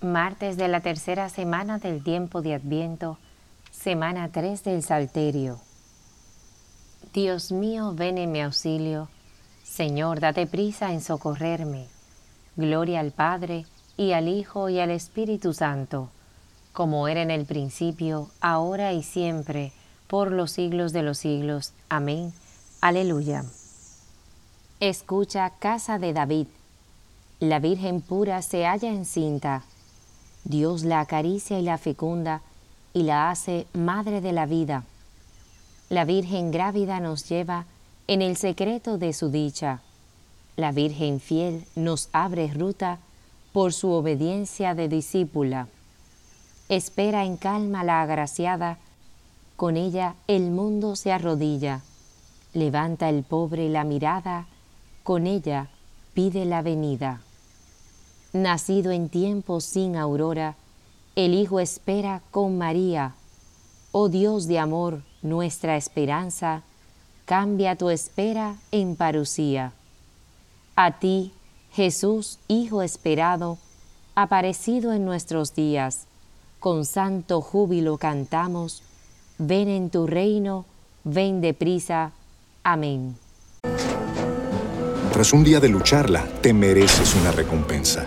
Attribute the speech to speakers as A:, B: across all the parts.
A: Martes de la tercera semana del tiempo de Adviento, semana 3 del Salterio. Dios mío, ven en mi auxilio. Señor, date prisa en socorrerme. Gloria al Padre, y al Hijo, y al Espíritu Santo, como era en el principio, ahora y siempre, por los siglos de los siglos. Amén. Aleluya. Escucha, casa de David. La Virgen pura se halla encinta Dios la acaricia y la fecunda y la hace madre de la vida. La Virgen grávida nos lleva en el secreto de su dicha. La Virgen fiel nos abre ruta por su obediencia de discípula. Espera en calma la agraciada, con ella el mundo se arrodilla. Levanta el pobre la mirada, con ella pide la venida. Nacido en tiempo sin aurora, el Hijo espera con María. Oh Dios de amor, nuestra esperanza, cambia tu espera en parucía. A ti, Jesús, Hijo esperado, aparecido en nuestros días, con santo júbilo cantamos, ven en tu reino, ven deprisa. Amén.
B: Tras un día de lucharla, te mereces una recompensa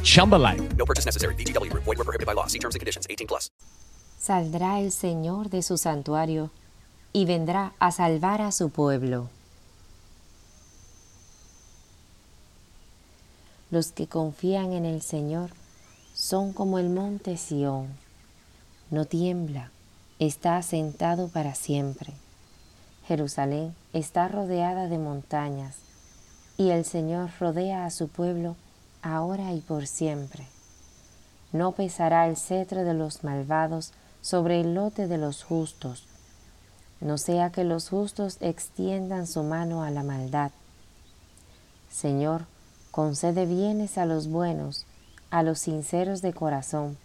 C: Chumba life.
D: No purchase necessary. DTW, void, were prohibited by law. See terms and conditions 18 plus.
A: Saldrá el Señor de su santuario y vendrá a salvar a su pueblo. Los que confían en el Señor son como el monte Sión. No tiembla, está asentado para siempre. Jerusalén está rodeada de montañas, y el Señor rodea a su pueblo ahora y por siempre. No pesará el cetro de los malvados sobre el lote de los justos, no sea que los justos extiendan su mano a la maldad. Señor, concede bienes a los buenos, a los sinceros de corazón,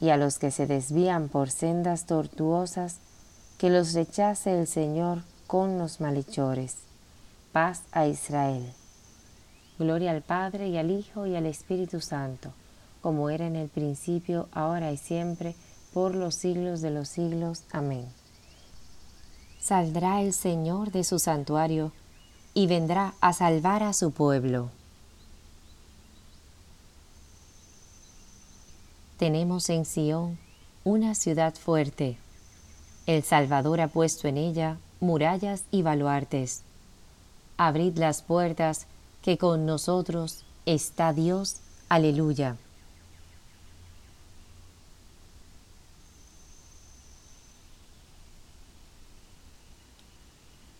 A: y a los que se desvían por sendas tortuosas, que los rechace el Señor con los malhechores. Paz a Israel. Gloria al Padre y al Hijo y al Espíritu Santo, como era en el principio, ahora y siempre, por los siglos de los siglos. Amén. Saldrá el Señor de su santuario y vendrá a salvar a su pueblo. Tenemos en Sión una ciudad fuerte. El Salvador ha puesto en ella murallas y baluartes. Abrid las puertas, que con nosotros está Dios. Aleluya.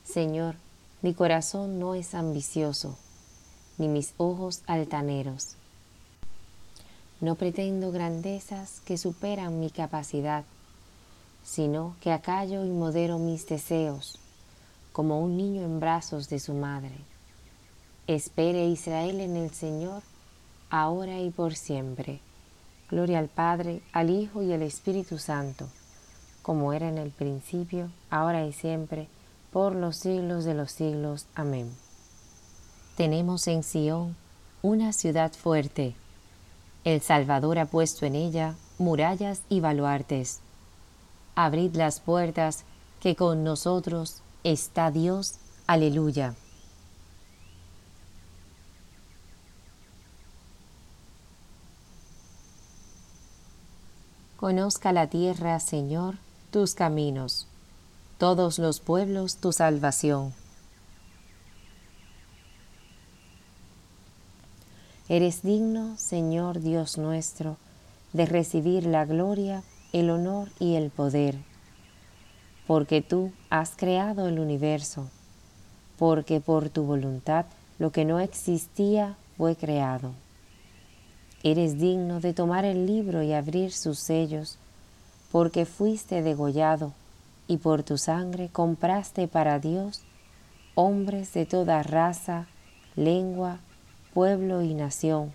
A: Señor, mi corazón no es ambicioso, ni mis ojos altaneros. No pretendo grandezas que superan mi capacidad, sino que acallo y modero mis deseos, como un niño en brazos de su madre. Espere Israel en el Señor, ahora y por siempre. Gloria al Padre, al Hijo y al Espíritu Santo, como era en el principio, ahora y siempre, por los siglos de los siglos. Amén. Tenemos en Sión una ciudad fuerte. El Salvador ha puesto en ella murallas y baluartes. Abrid las puertas, que con nosotros está Dios. Aleluya. Conozca la tierra, Señor, tus caminos todos los pueblos tu salvación. Eres digno, Señor Dios nuestro, de recibir la gloria, el honor y el poder, porque tú has creado el universo, porque por tu voluntad lo que no existía fue creado. Eres digno de tomar el libro y abrir sus sellos, porque fuiste degollado y por tu sangre compraste para Dios hombres de toda raza, lengua, pueblo y nación,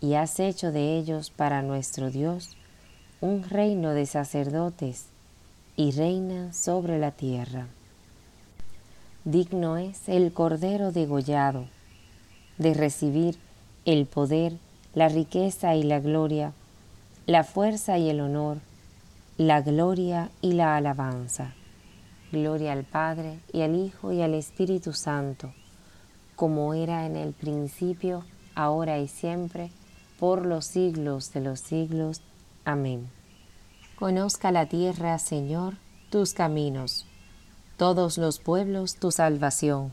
A: y has hecho de ellos para nuestro Dios un reino de sacerdotes y reinan sobre la tierra. Digno es el Cordero degollado de recibir el poder, la riqueza y la gloria, la fuerza y el honor, la gloria y la alabanza. Gloria al Padre y al Hijo y al Espíritu Santo, como era en el principio, ahora y siempre, por los siglos de los siglos. Amén. Conozca la tierra, Señor, tus caminos, todos los pueblos tu salvación.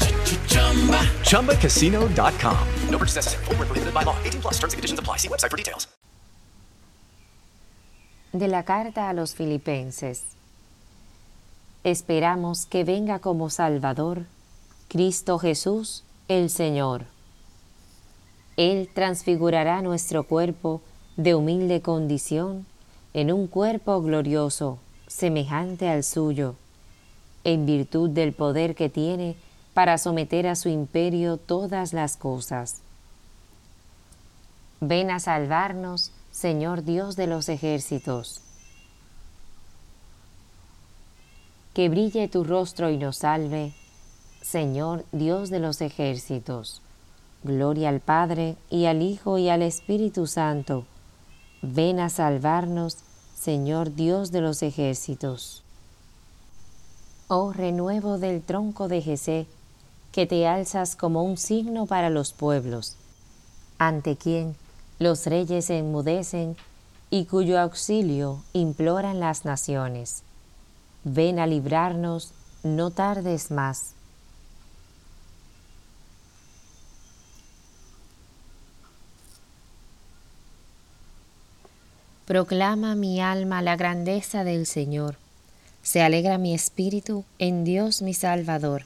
E: ChumbaCasino.com.
D: No purchase necessary. Were prohibited by law. 18 plus. Terms and conditions apply. See website for details.
A: De la carta a los filipenses. Esperamos que venga como Salvador Cristo Jesús, el Señor. Él transfigurará nuestro cuerpo de humilde condición en un cuerpo glorioso, semejante al suyo, en virtud del poder que tiene para someter a su imperio todas las cosas. Ven a salvarnos, Señor Dios de los ejércitos. Que brille tu rostro y nos salve. Señor Dios de los ejércitos. Gloria al Padre, y al Hijo, y al Espíritu Santo. Ven a salvarnos, Señor Dios de los ejércitos. Oh renuevo del tronco de Jesé, que te alzas como un signo para los pueblos, ante quien los reyes enmudecen y cuyo auxilio imploran las naciones. Ven a librarnos, no tardes más. Proclama mi alma la grandeza del Señor. Se alegra mi espíritu en Dios mi Salvador,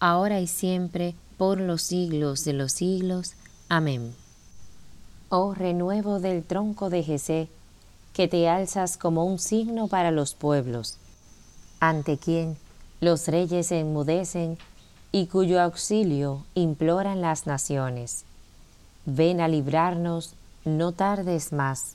A: ahora y siempre, por los siglos de los siglos. Amén oh renuevo del tronco de Jesé, que te alzas como un signo para los pueblos, ante quien los reyes enmudecen y cuyo auxilio imploran las naciones. Ven a librarnos, no tardes más.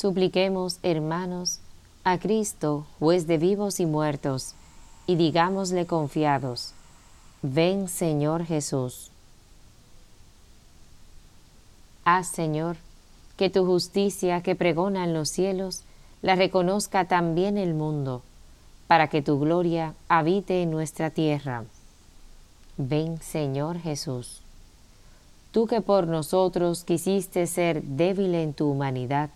A: Supliquemos, hermanos, a Cristo, juez de vivos y muertos, y digámosle confiados, ven Señor Jesús. Haz, Señor, que tu justicia que pregona en los cielos la reconozca también el mundo, para que tu gloria habite en nuestra tierra. Ven, Señor Jesús. Tú que por nosotros quisiste ser débil en tu humanidad,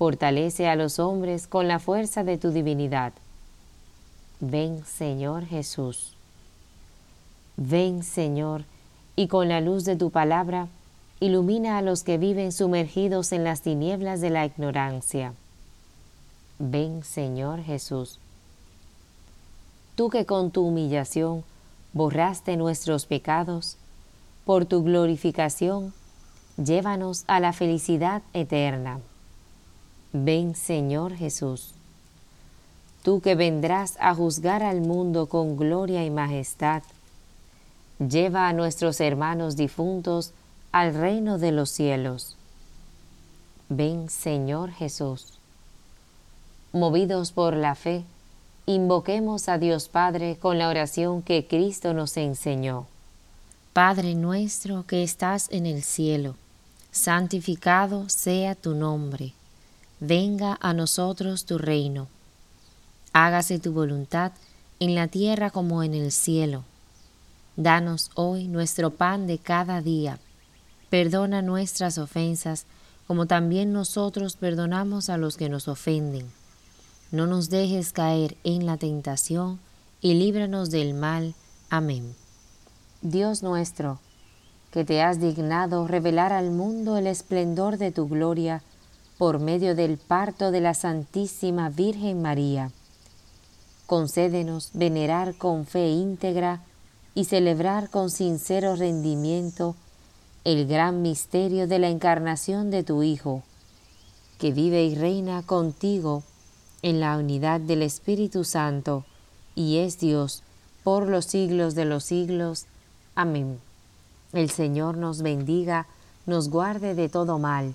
A: Fortalece a los hombres con la fuerza de tu divinidad. Ven, Señor Jesús. Ven, Señor, y con la luz de tu palabra, ilumina a los que viven sumergidos en las tinieblas de la ignorancia. Ven, Señor Jesús. Tú que con tu humillación borraste nuestros pecados, por tu glorificación, llévanos a la felicidad eterna. Ven Señor Jesús, tú que vendrás a juzgar al mundo con gloria y majestad, lleva a nuestros hermanos difuntos al reino de los cielos. Ven Señor Jesús. Movidos por la fe, invoquemos a Dios Padre con la oración que Cristo nos enseñó. Padre nuestro que estás en el cielo, santificado sea tu nombre venga a nosotros tu reino. Hágase tu voluntad en la tierra como en el cielo. Danos hoy nuestro pan de cada día. Perdona nuestras ofensas como también nosotros perdonamos a los que nos ofenden. no nos dejes caer en la tentación, y líbranos del mal. Amén. Dios nuestro, que te has dignado revelar al mundo el esplendor de tu gloria por medio del parto de la Santísima Virgen María, concédenos venerar con fe íntegra y celebrar con sincero rendimiento el gran misterio de la encarnación de tu Hijo, que vive y reina contigo en la unidad del Espíritu Santo, y es Dios por los siglos de los siglos. Amén. El Señor nos bendiga, nos guarde de todo mal,